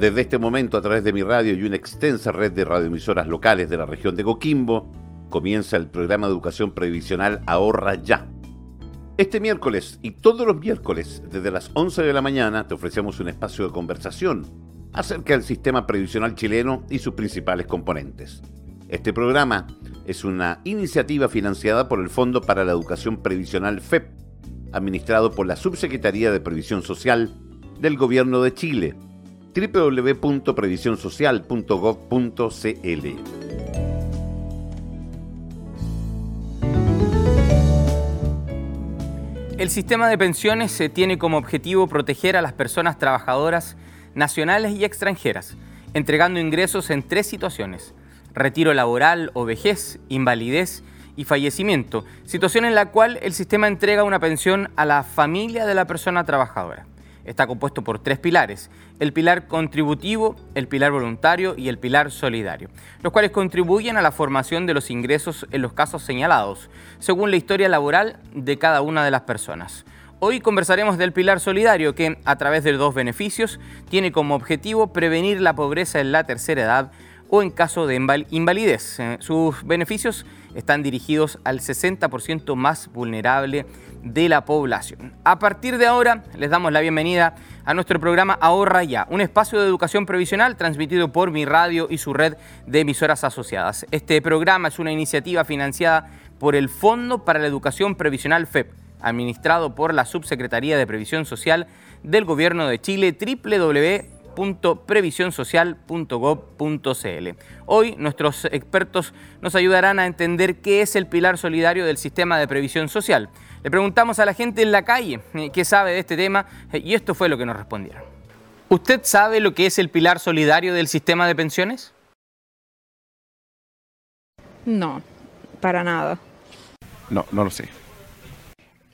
Desde este momento, a través de mi radio y una extensa red de radioemisoras locales de la región de Coquimbo, comienza el programa de educación previsional Ahorra Ya. Este miércoles y todos los miércoles, desde las 11 de la mañana, te ofrecemos un espacio de conversación acerca del sistema previsional chileno y sus principales componentes. Este programa es una iniciativa financiada por el Fondo para la Educación Previsional FEP, administrado por la Subsecretaría de Previsión Social del Gobierno de Chile www.previsionsocial.gov.cl. El sistema de pensiones se tiene como objetivo proteger a las personas trabajadoras nacionales y extranjeras, entregando ingresos en tres situaciones, retiro laboral o vejez, invalidez y fallecimiento, situación en la cual el sistema entrega una pensión a la familia de la persona trabajadora está compuesto por tres pilares, el pilar contributivo, el pilar voluntario y el pilar solidario, los cuales contribuyen a la formación de los ingresos en los casos señalados, según la historia laboral de cada una de las personas. Hoy conversaremos del pilar solidario que, a través de dos beneficios, tiene como objetivo prevenir la pobreza en la tercera edad o en caso de invalidez. Eh, sus beneficios están dirigidos al 60% más vulnerable de la población. A partir de ahora les damos la bienvenida a nuestro programa Ahorra Ya, un espacio de educación previsional transmitido por mi radio y su red de emisoras asociadas. Este programa es una iniciativa financiada por el Fondo para la Educación Previsional FEP, administrado por la Subsecretaría de Previsión Social del Gobierno de Chile, www www.previsionsocial.gov.cl. Hoy nuestros expertos nos ayudarán a entender qué es el pilar solidario del sistema de previsión social. Le preguntamos a la gente en la calle eh, qué sabe de este tema eh, y esto fue lo que nos respondieron. ¿Usted sabe lo que es el pilar solidario del sistema de pensiones? No, para nada. No, no lo sé.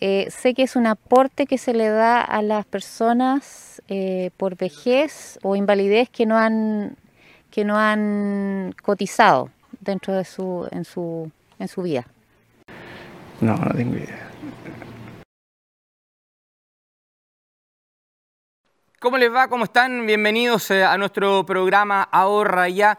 Eh, sé que es un aporte que se le da a las personas eh, por vejez o invalidez que no han que no han cotizado dentro de su en su en su vida. No, no tengo idea. ¿Cómo les va? ¿Cómo están? Bienvenidos eh, a nuestro programa Ahorra Ya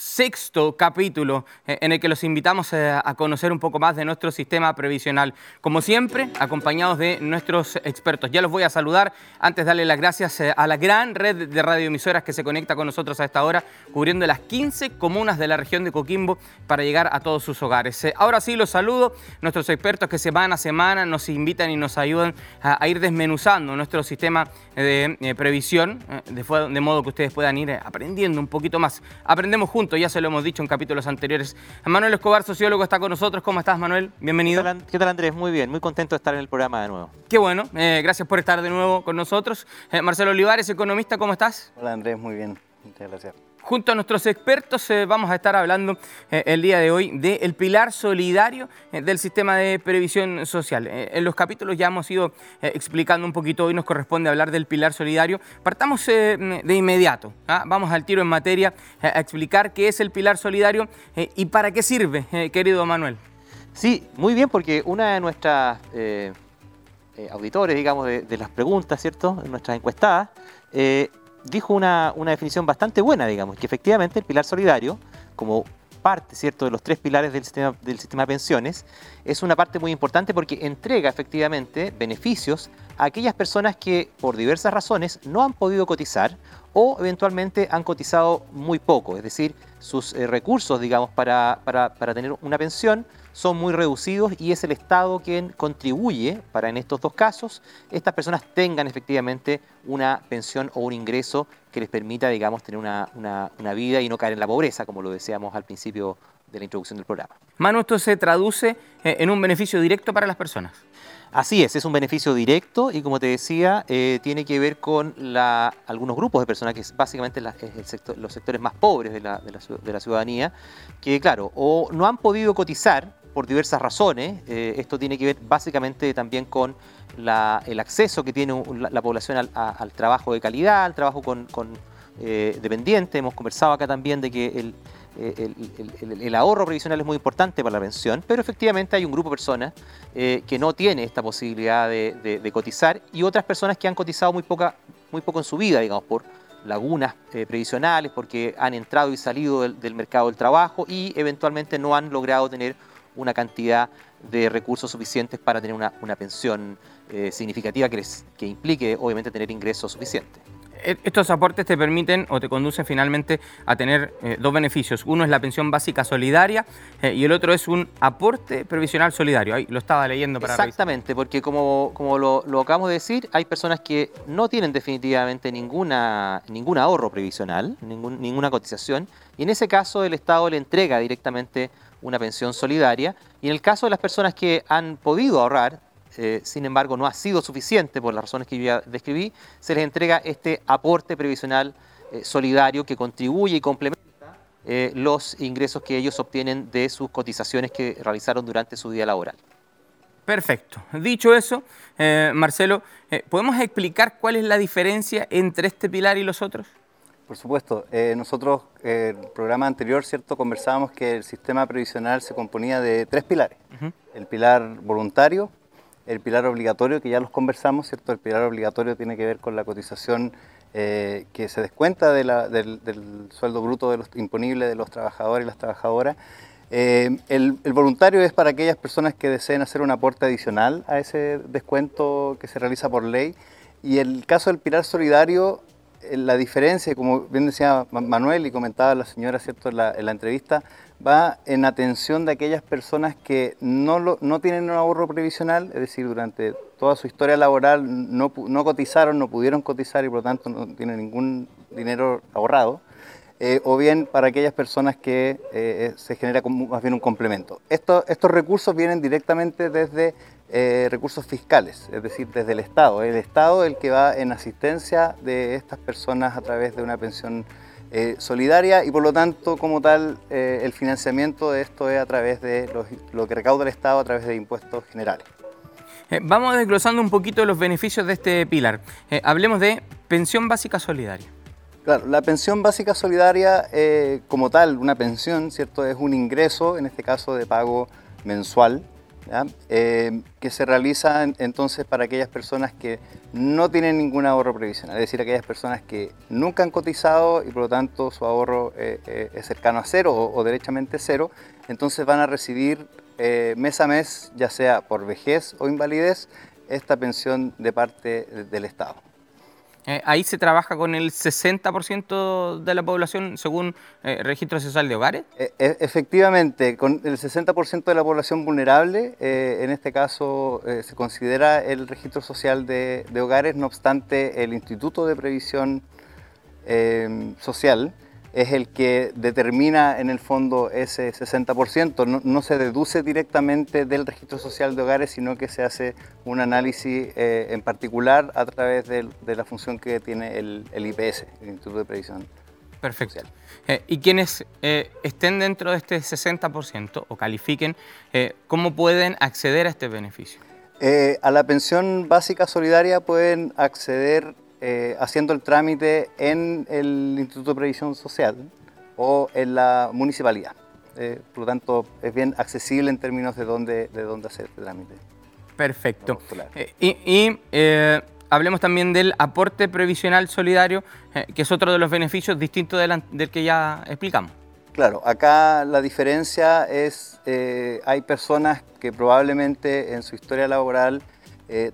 sexto capítulo eh, en el que los invitamos eh, a conocer un poco más de nuestro sistema previsional. Como siempre, acompañados de nuestros expertos. Ya los voy a saludar antes darle las gracias eh, a la gran red de radioemisoras que se conecta con nosotros a esta hora, cubriendo las 15 comunas de la región de Coquimbo para llegar a todos sus hogares. Ahora sí los saludo, nuestros expertos que semana a semana nos invitan y nos ayudan a ir desmenuzando nuestro sistema de previsión, de modo que ustedes puedan ir aprendiendo un poquito más. Aprendemos juntos ya se lo hemos dicho en capítulos anteriores. Manuel Escobar, sociólogo, está con nosotros. ¿Cómo estás, Manuel? Bienvenido. ¿Qué tal, Andrés? Muy bien, muy contento de estar en el programa de nuevo. Qué bueno, eh, gracias por estar de nuevo con nosotros. Eh, Marcelo Olivares, economista, ¿cómo estás? Hola, Andrés, muy bien. Muchas gracias. Junto a nuestros expertos eh, vamos a estar hablando eh, el día de hoy del pilar solidario eh, del sistema de previsión social. en los capítulos ya hemos ido explicando un poquito, hoy nos corresponde hablar del pilar solidario. Partamos de inmediato, ¿ah? vamos al tiro en materia a explicar qué es el pilar solidario y para qué sirve, querido Manuel. Sí, muy bien, porque una de nuestras auditores, digamos, de, de, las preguntas, ¿cierto? Nuestras encuestadas, dijo una, definición bastante buena, digamos, que efectivamente el pilar solidario, como parte ¿cierto? de los tres pilares del sistema, del sistema de pensiones, es una parte muy importante porque entrega efectivamente beneficios a aquellas personas que por diversas razones no han podido cotizar o eventualmente han cotizado muy poco, es decir, sus eh, recursos, digamos, para, para, para tener una pensión son muy reducidos y es el Estado quien contribuye para en estos dos casos estas personas tengan efectivamente una pensión o un ingreso que les permita, digamos, tener una, una, vida y no caer en la pobreza, como lo decíamos al principio de la introducción del programa. Manu, esto se traduce eh, en un beneficio directo para las personas. Así es, es un beneficio directo y como te decía, eh, tiene que ver con la, algunos grupos de personas, que es básicamente los sectores más pobres de la, de, la, de la, ciudadanía, que claro, o no han podido cotizar por diversas razones. Eh, esto tiene que ver básicamente también con el acceso que tiene la, población al, trabajo de calidad, al trabajo con, con eh, dependiente. Hemos conversado acá también de que el, el, ahorro previsional es muy importante para la pensión, pero efectivamente hay un grupo de personas eh, que no tiene esta posibilidad de, cotizar y otras personas que han cotizado muy, poca, muy poco en su vida, digamos, por lagunas eh, previsionales porque han entrado y salido del, mercado del trabajo y eventualmente no han logrado tener una cantidad de recursos suficientes para tener una, pensión eh, significativa que, que implique obviamente tener ingresos suficientes. E-, estos aportes te permiten o te conducen finalmente a tener eh, dos beneficios. Uno es la pensión básica solidaria eh, y el otro es un aporte previsional solidario. Ahí lo estaba leyendo para Exactamente, porque como, como lo, acabamos de decir, hay personas que no tienen definitivamente ninguna, ningún ahorro previsional, ningún, ninguna cotización, y en ese caso el Estado le entrega directamente una pensión solidaria. Y en el caso de las personas que han podido ahorrar, eh, sin embargo no ha sido suficiente por las razones que yo ya describí, se les entrega este aporte previsional eh, solidario que contribuye y complementa eh, los ingresos que ellos obtienen de sus cotizaciones que realizaron durante su día laboral. Perfecto. Dicho eso, Marcelo, ¿podemos explicar cuál es la diferencia entre este pilar y los otros? Por supuesto. nosotros, en el programa anterior, ¿cierto? conversábamos que el sistema previsional se componía de tres pilares. El pilar voluntario, el pilar obligatorio, que ya los conversamos, ¿cierto? El pilar obligatorio tiene que ver con la cotización eh, que se descuenta del, sueldo bruto imponible de los trabajadores y las trabajadoras. Eh, el, voluntario es para aquellas personas que deseen hacer un aporte adicional a ese descuento que se realiza por ley. Y el caso del pilar solidario, eh, la diferencia, como bien decía Manuel y comentaba la señora ¿cierto? en la entrevista, va en atención de aquellas personas que no, no tienen un ahorro previsional, es decir, durante toda su historia laboral no, no cotizaron, no pudieron cotizar y por lo tanto no tienen ningún dinero ahorrado. Eh, o bien para aquellas personas que eh, eh, se genera más bien un complemento. estos recursos vienen directamente desde recursos fiscales, es decir, desde el Estado. El Estado es el que va en asistencia de estas personas a través de una pensión eh, solidaria y por lo tanto como tal eh, el financiamiento de esto es a través de lo que recauda el Estado a través de impuestos generales. Eh, vamos desglosando un poquito los beneficios de este pilar. hablemos de pensión básica solidaria. Claro, la pensión básica solidaria como tal, una pensión, ¿cierto? Es un ingreso, en este caso de pago mensual, eh, que se realiza entonces para aquellas personas que no tienen ningún ahorro previsional, es decir, aquellas personas que nunca han cotizado y por lo tanto su ahorro eh, eh, es cercano a cero o, derechamente cero, entonces van a recibir mes a mes, ya sea por vejez o invalidez, esta pensión de parte del Estado. Eh, ahí se trabaja con el 60% de la población según eh, registro social de hogares. E, e, efectivamente, con el 60% de la población vulnerable, eh, en este caso se considera el registro social de, de, hogares, no obstante el Instituto de Previsión Social es el que determina en el fondo ese 60%. No, se deduce directamente del registro social de hogares, sino que se hace un análisis eh, en particular a través de, la función que tiene el, IPS, el Instituto de Previsión Perfecto. Eh, y quienes eh, estén dentro de este 60% o califiquen, ¿cómo pueden acceder a este beneficio? a la pensión básica solidaria pueden acceder eh, haciendo el trámite en el Instituto de Previsión Social o en la municipalidad. Eh, por lo tanto, es bien accesible en términos de dónde, de dónde hacer el trámite. Perfecto. Eh, y, hablemos también del aporte previsional solidario, que es otro de los beneficios distintos del, del, que ya explicamos. Claro, acá la diferencia es, hay personas que probablemente en su historia laboral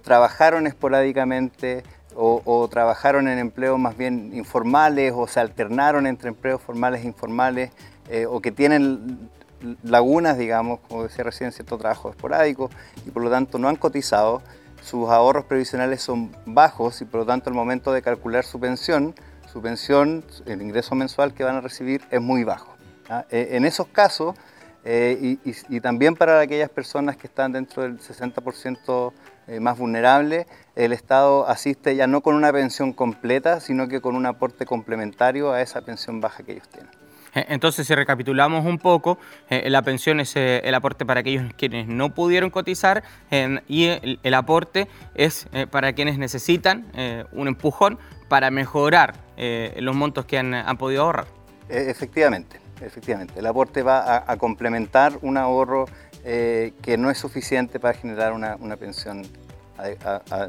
trabajaron esporádicamente, o, trabajaron en empleos más bien informales o se alternaron entre empleos formales e informales eh, o que tienen lagunas, digamos, como decía recién, cierto trabajo esporádico y por lo tanto no han cotizado, sus ahorros previsionales son bajos y por lo tanto al momento de calcular su pensión, su pensión, el ingreso mensual que van a recibir es muy bajo. Eh, en esos casos, eh, y, también para aquellas personas que están dentro del 60% eh, más vulnerable, el Estado asiste ya no con una pensión completa, sino que con un aporte complementario a esa pensión baja que ellos tienen. Eh, entonces, si recapitulamos un poco, eh, la pensión es el aporte para aquellos quienes no pudieron cotizar y el, aporte es para quienes necesitan un empujón para mejorar los montos que han, podido ahorrar. efectivamente, efectivamente. El aporte va a complementar un ahorro eh, que no es suficiente para generar una, pensión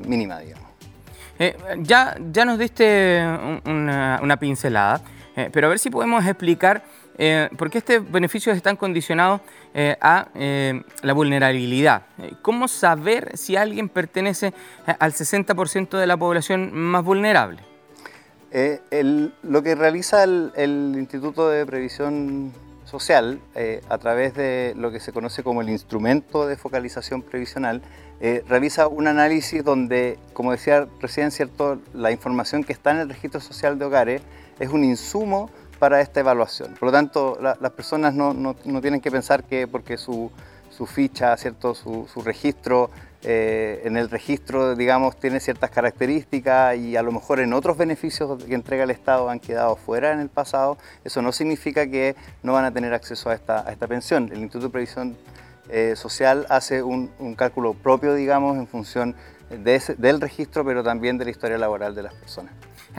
mínima, digamos. ya, ya nos diste una, pincelada, pero a ver si podemos explicar por qué estos beneficios están condicionados a la vulnerabilidad. ¿Cómo saber si alguien pertenece al 60% de la población más vulnerable? lo que realiza el Instituto de Previsión social eh, a través de lo que se conoce como el instrumento de focalización previsional, eh, realiza un análisis donde, como decía recién, cierto, la información que está en el registro social de hogares es un insumo para esta evaluación. Por lo tanto, las personas no, no, no, tienen que pensar que porque su, su ficha, ¿cierto? Su, su registro eh, en el registro, digamos, tiene ciertas características y a lo mejor en otros beneficios que entrega el Estado han quedado fuera en el pasado, eso no significa que no van a tener acceso a esta, pensión. El Instituto de Previsión eh, Social hace un, cálculo propio, digamos, en función del registro, pero también de la historia laboral de las personas.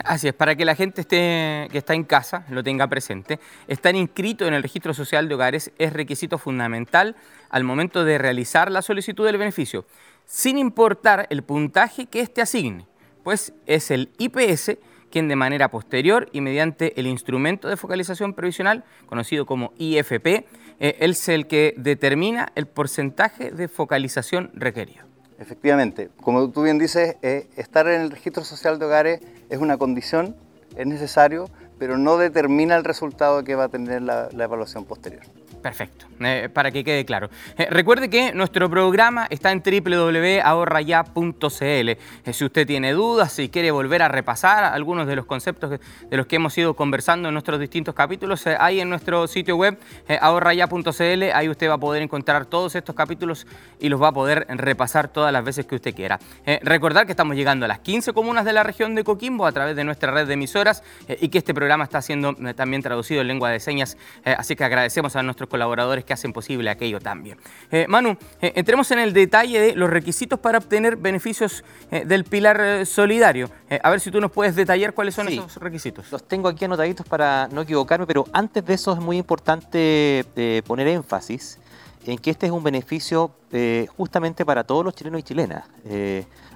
Así es, para que la gente esté, que está en casa lo tenga presente, estar inscrito en el registro social de hogares es requisito fundamental al momento de realizar la solicitud del beneficio sin importar el puntaje que éste asigne, pues es el IPS quien de manera posterior y mediante el instrumento de focalización previsional, conocido como IFP, eh, es el que determina el porcentaje de focalización requerido. Efectivamente, como tú bien dices, eh, estar en el registro social de hogares es una condición, es necesario, pero no determina el resultado que va a tener la evaluación posterior. Perfecto, eh, para que quede claro. Eh, recuerde que nuestro programa está en www.ahorraya.cl. Eh, si usted tiene dudas, si quiere volver a repasar algunos de los conceptos de los que hemos ido conversando en nuestros distintos capítulos, hay en nuestro sitio web ahorraya.cl, ahí usted va a poder encontrar todos estos capítulos y los va a poder repasar todas las veces que usted quiera. recordar que estamos llegando a las 15 comunas de la región de Coquimbo a través de nuestra red de emisoras y que este programa está siendo también traducido en lengua de señas, así que agradecemos a nuestros colaboradores que hacen posible aquello también. Eh, Manu, eh, entremos en el detalle de los requisitos para obtener beneficios eh, del pilar solidario. a ver si tú nos puedes detallar cuáles son esos requisitos. Los tengo aquí anotaditos para no equivocarme, pero antes de eso es muy importante poner énfasis en que este es un beneficio justamente para todos los chilenos y chilenas.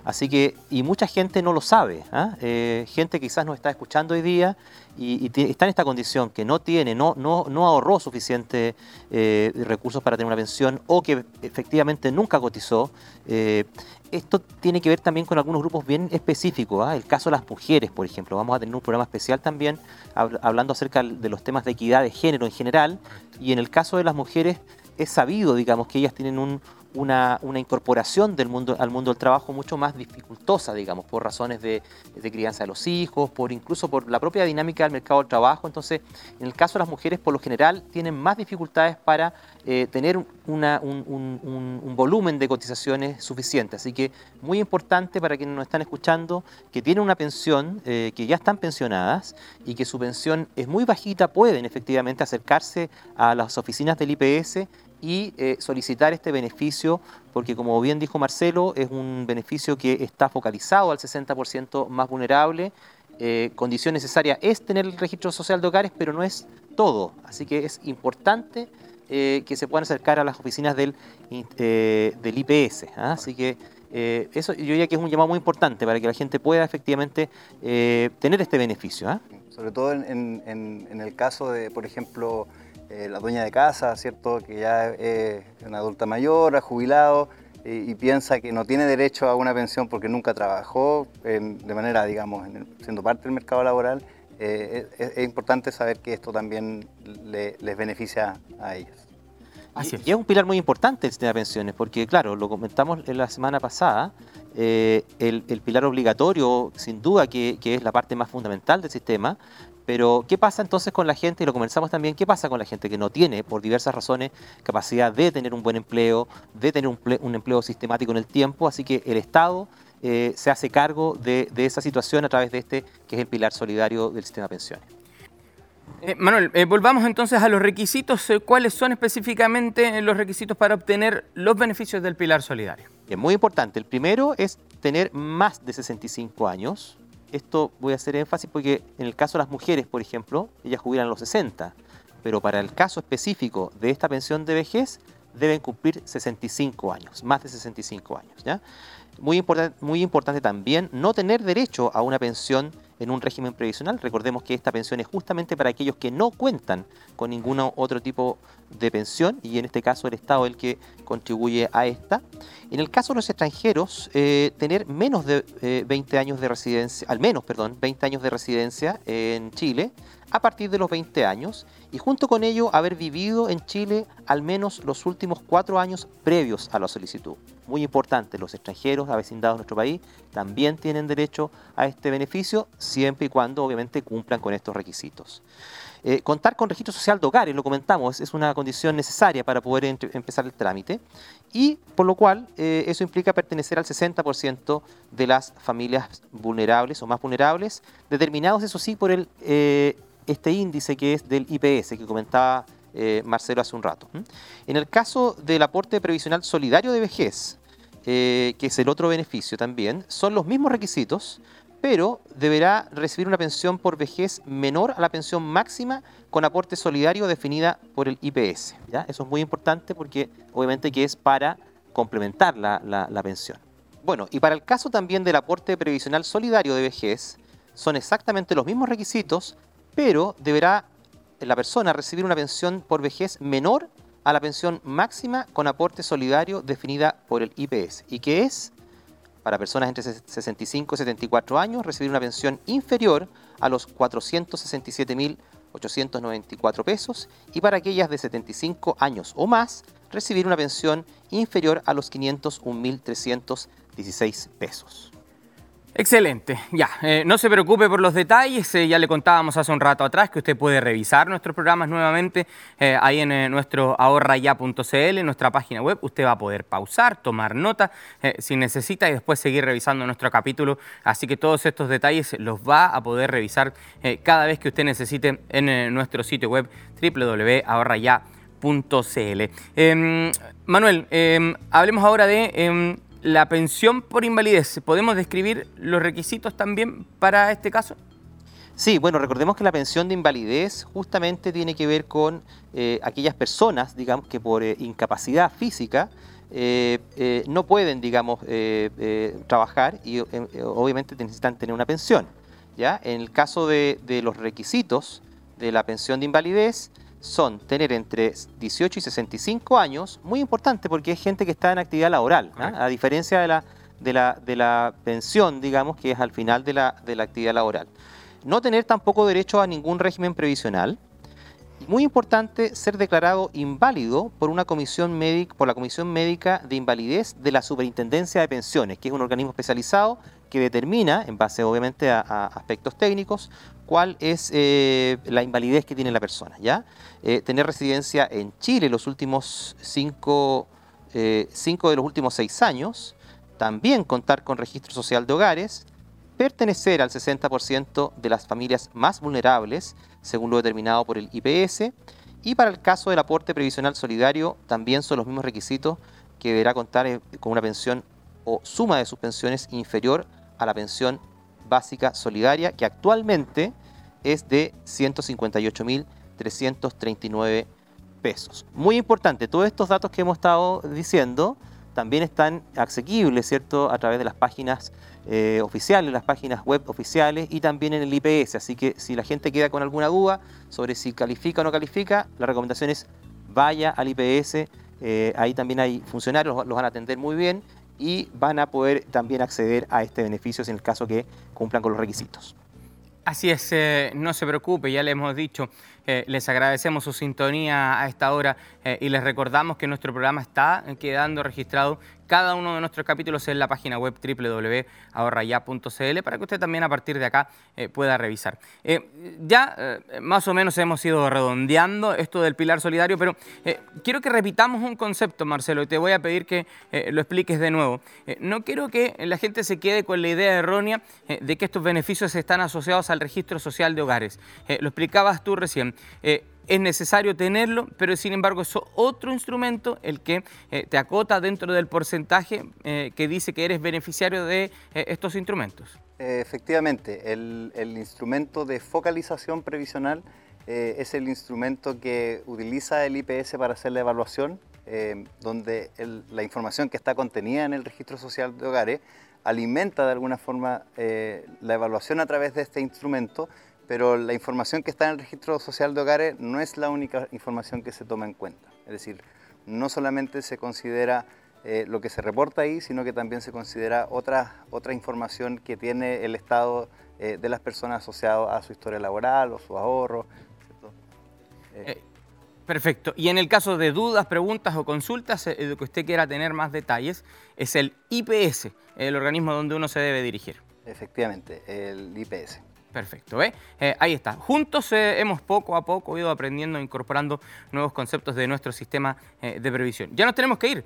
Así que, y mucha gente no lo sabe, ¿ah? eh, gente quizás nos está escuchando hoy día y, está en esta condición, que no tiene, no, no, no ahorró suficiente eh, recursos para tener una pensión o que efectivamente nunca cotizó. Eh, esto tiene que ver también con algunos grupos bien específicos, ¿ah? el caso de las mujeres, por ejemplo. Vamos a tener un programa especial también hablando acerca de los temas de equidad de género en general y en el caso de las mujeres es sabido, digamos, que ellas tienen un una, incorporación del mundo, al mundo del trabajo mucho más dificultosa, digamos, por razones de, crianza de los hijos, por incluso por la propia dinámica del mercado del trabajo. Entonces, en el caso de las mujeres, por lo general, tienen más dificultades para eh, tener un, volumen de cotizaciones suficiente. Así que muy importante para quienes nos están escuchando, que tienen una pensión, eh, que ya están pensionadas y que su pensión es muy bajita, pueden efectivamente acercarse a las oficinas del IPS y eh, solicitar este beneficio, porque como bien dijo Marcelo, es un beneficio que está focalizado al 60% más vulnerable. Eh, condición necesaria es tener el registro social de hogares, pero no es todo. Así que es importante eh, que se puedan acercar a las oficinas del, del IPS. ¿ah? Así que eso yo diría que es un llamado muy importante para que la gente pueda efectivamente tener este beneficio. ¿ah? Sobre todo en, en el caso de, por ejemplo, eh, la dueña de casa, ¿cierto? que ya es una adulta mayor, ha jubilado y, piensa que no tiene derecho a una pensión porque nunca trabajó de manera, digamos, siendo parte del mercado laboral, eh, es, importante saber que esto también les beneficia a ellas. Así y, es. un pilar muy importante el sistema de pensiones, porque claro, lo comentamos la semana pasada, eh, el, pilar obligatorio, sin duda que, que, es la parte más fundamental del sistema, pero, ¿qué pasa entonces con la gente? Y lo comenzamos también, ¿qué pasa con la gente que no tiene, por diversas razones, capacidad de tener un buen empleo, de tener un, empleo sistemático en el tiempo? Así que el Estado eh, se hace cargo de, esa situación a través de este, que es el pilar solidario del sistema de pensiones. Eh, Manuel, eh, volvamos entonces a los requisitos. ¿Cuáles son específicamente los requisitos para obtener los beneficios del pilar solidario? Es muy importante. El primero es tener más de 65 años, esto voy a hacer énfasis porque en el caso de las mujeres, por ejemplo, ellas jubilan a los 60, pero para el caso específico de esta pensión de vejez deben cumplir 65 años, más de 65 años. muy, muy importante también no tener derecho a una pensión en un régimen previsional. Recordemos que esta pensión es justamente para aquellos que no cuentan con ningún otro tipo de pensión y en este caso el Estado es el que contribuye a esta. En el caso de los extranjeros, eh, tener menos de 20 eh, años de residencia, al menos, perdón, 20 años de residencia en Chile a partir de los 20 años y junto con ello haber vivido en Chile al menos los últimos cuatro años previos a la solicitud. Muy importante, los extranjeros avecindados en nuestro país también tienen derecho a este beneficio siempre y cuando obviamente cumplan con estos requisitos. Eh, contar con registro social de hogares, lo comentamos, es una condición necesaria para poder empezar el trámite y por lo cual eh, eso implica pertenecer al 60% de las familias vulnerables o más vulnerables, determinados eso sí por el, eh, este índice que es del IPS que comentaba Marcelo hace un rato. En el caso del aporte previsional solidario de vejez, que es el otro beneficio también, son los mismos requisitos, pero deberá recibir una pensión por vejez menor a la pensión máxima con aporte solidario definida por el IPS. Eso es muy importante porque obviamente que es para complementar la, la pensión. Bueno, y para el caso también del aporte previsional solidario de vejez, son exactamente los mismos requisitos, pero deberá la persona recibir una pensión por vejez menor a la pensión máxima con aporte solidario definida por el IPS, y que es para personas entre 65 y 74 años recibir una pensión inferior a los 467.894 pesos y para aquellas de 75 años o más recibir una pensión inferior a los 501.316 pesos. Excelente, ya, eh, no se preocupe por los detalles, eh, ya le contábamos hace un rato atrás que usted puede revisar nuestros programas nuevamente eh, ahí en nuestro ahorraya.cl, nuestra página web, usted va a poder pausar, tomar nota si necesita y después seguir revisando nuestro capítulo, así que todos estos detalles los va a poder revisar cada vez que usted necesite en nuestro sitio web www.ahorraya.cl. Em, Manuel, em, hablemos ahora de em, la pensión por invalidez, ¿podemos describir los requisitos también para este caso? Sí, bueno, recordemos que la pensión de invalidez justamente tiene que ver con eh, aquellas personas, digamos, que por eh, incapacidad física eh, no pueden, digamos, trabajar y obviamente necesitan tener una pensión. ¿ya? En el caso de los requisitos de la pensión de invalidez, son tener entre 18 y 65 años, muy importante porque es gente que está en actividad laboral, ¿ah? a diferencia de la, de, la, de la pensión, digamos, que es al final de la, de la actividad laboral. No tener tampoco derecho a ningún régimen previsional. Muy importante ser declarado inválido por una comisión médica, por la Comisión Médica de Invalidez de la Superintendencia de Pensiones, que es un organismo especializado que determina, en base obviamente a, a aspectos técnicos, cuál es eh, la invalidez que tiene la persona. ¿ya? Eh, tener residencia en Chile los últimos cinco, eh, cinco de los últimos seis años, también contar con registro social de hogares, pertenecer al 60% de las familias más vulnerables, según lo determinado por el IPS, y para el caso del aporte previsional solidario, también son los mismos requisitos que deberá contar con una pensión o suma de sus pensiones inferior a la pensión básica solidaria, que actualmente es de 158.339 pesos. Muy importante, todos estos datos que hemos estado diciendo también están asequibles, ¿cierto?, a través de las páginas eh, oficiales, las páginas web oficiales y también en el IPS. Así que si la gente queda con alguna duda sobre si califica o no califica, la recomendación es vaya al IPS. Eh, ahí también hay funcionarios, los van a atender muy bien y van a poder también acceder a este beneficio en el caso que cumplan con los requisitos. Así es, eh, no se preocupe, ya le hemos dicho, eh, les agradecemos su sintonía a esta hora eh, y les recordamos que nuestro programa está quedando registrado cada uno de nuestros capítulos en la página web www.ahorraya.cl para que usted también a partir de acá eh, pueda revisar. Eh, ya eh, más o menos hemos ido redondeando esto del pilar solidario, pero quiero que repitamos un concepto, Marcelo, y te voy a pedir que lo expliques de nuevo. no quiero que la gente se quede con la idea errónea de que estos beneficios están asociados al registro social de hogares. lo explicabas tú recién es necesario tenerlo, pero sin embargo es otro instrumento el que eh, te acota dentro del porcentaje eh, que dice que eres beneficiario de eh, estos instrumentos. Efectivamente, el, instrumento de focalización previsional es el instrumento que utiliza el IPS para hacer la evaluación eh, donde la información que está contenida en el registro social de hogares alimenta de alguna forma eh, la evaluación a través de este instrumento, pero la información que está en el registro social de hogares no es la única información que se toma en cuenta. Es decir, no solamente se considera eh, lo que se reporta ahí, sino que también se considera otra, otra información que tiene el Estado eh, de las personas asociadas a su historia laboral o su ahorro. Perfecto. Y en el caso de dudas, preguntas o consultas, de que usted quiera tener más detalles, es el IPS, el organismo donde uno se debe dirigir. Efectivamente, el IPS. Perfecto, ¿eh? ¿eh? ahí está. Juntos eh, hemos poco a poco ido aprendiendo, incorporando nuevos conceptos de nuestro sistema eh, de previsión. Ya nos tenemos que ir,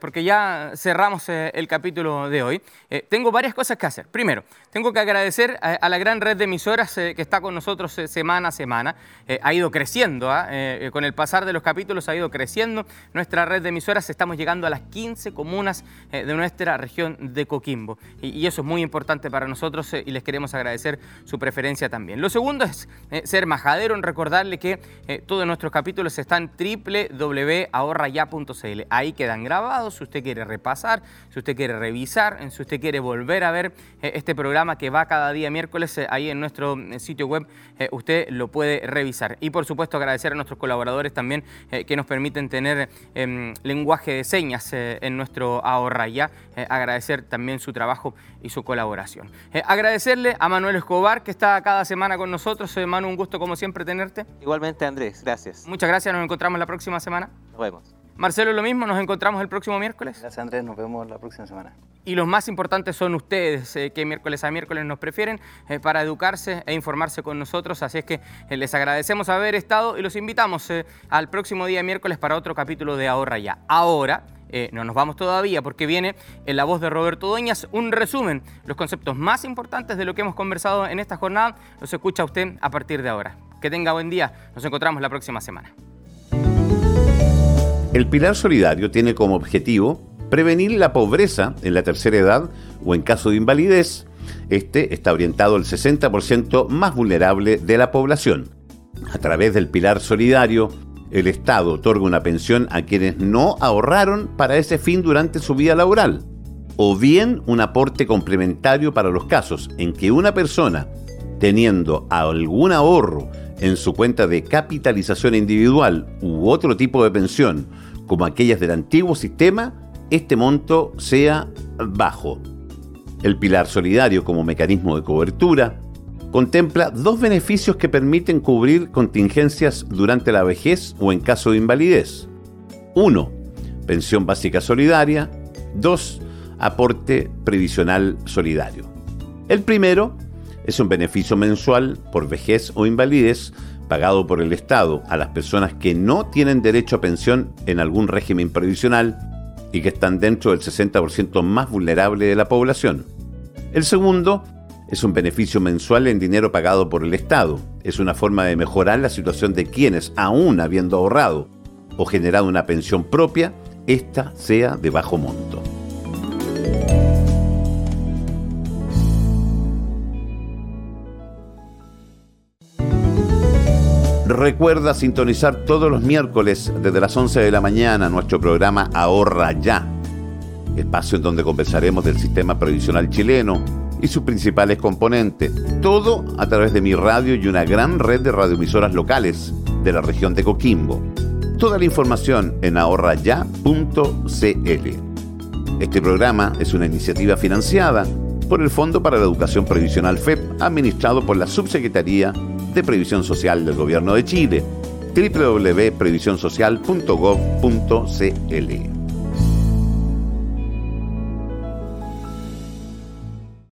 porque ya cerramos el capítulo de hoy. tengo varias cosas que hacer. Primero, tengo que agradecer a, la gran red de emisoras que está con nosotros semana a semana. ha ido creciendo, ¿ah? con el pasar de los capítulos ha ido creciendo nuestra red de emisoras. Estamos llegando a las 15 comunas de nuestra región de Coquimbo. Y, y, eso es muy importante para nosotros y les queremos agradecer su su preferencia también. Lo segundo es eh, ser majadero en recordarle que eh, todos nuestros capítulos están www.ahorraya.cl. Ahí quedan grabados, si usted quiere repasar, si usted quiere revisar, si usted quiere volver a ver eh, este programa que va cada día miércoles ahí en nuestro sitio web, usted lo puede revisar. Y por supuesto agradecer a nuestros colaboradores también que nos permiten tener em, lenguaje de señas en nuestro Ahorraya. agradecer también su trabajo y su colaboración. agradecerle a Manuel Escobar, que está cada semana con nosotros. Manu, un gusto como siempre tenerte. Igualmente, Andrés, gracias. Muchas gracias, nos encontramos la próxima semana. Nos vemos. Marcelo, lo mismo, nos encontramos el próximo miércoles. Gracias, Andrés, nos vemos la próxima semana. Y los más importantes son ustedes, eh, que miércoles a miércoles nos prefieren eh, para educarse e informarse con nosotros. Así es que eh, les agradecemos haber estado y los invitamos al próximo día miércoles para otro capítulo de Ahorra Ya. Ahora eh, no nos vamos todavía porque viene en la voz de Roberto Doñas un resumen, los conceptos más importantes de lo que hemos conversado en esta jornada, los escucha usted a partir de ahora. Que tenga buen día, nos encontramos la próxima semana. El Pilar Solidario tiene como objetivo prevenir la pobreza en la tercera edad o en caso de invalidez. Este está orientado al 60% más vulnerable de la población. A través del Pilar Solidario, el Estado otorga una pensión a quienes no ahorraron para ese fin durante su vida laboral, o bien un aporte complementario para los casos en que una persona, teniendo algún ahorro en su cuenta de capitalización individual u otro tipo de pensión, como aquellas del antiguo sistema, este monto sea bajo. El pilar solidario como mecanismo de cobertura contempla dos beneficios que permiten cubrir contingencias durante la vejez o en caso de invalidez. 1. Pensión básica solidaria. 2. Aporte previsional solidario. El primero es un beneficio mensual por vejez o invalidez pagado por el Estado a las personas que no tienen derecho a pensión en algún régimen previsional y que están dentro del 60% más vulnerable de la población. El segundo es un beneficio mensual en dinero pagado por el Estado. Es una forma de mejorar la situación de quienes, aún habiendo ahorrado o generado una pensión propia, ésta sea de bajo monto. Recuerda sintonizar todos los miércoles desde las 11 de la mañana nuestro programa Ahorra Ya, espacio en donde conversaremos del sistema previsional chileno y sus principales componentes. Todo a través de mi radio y una gran red de radioemisoras locales de la región de Coquimbo. Toda la información en ahorraya.cl. Este programa es una iniciativa financiada por el Fondo para la Educación Previsional FEP, administrado por la Subsecretaría de Previsión Social del Gobierno de Chile, www.previsionsocial.gov.cl.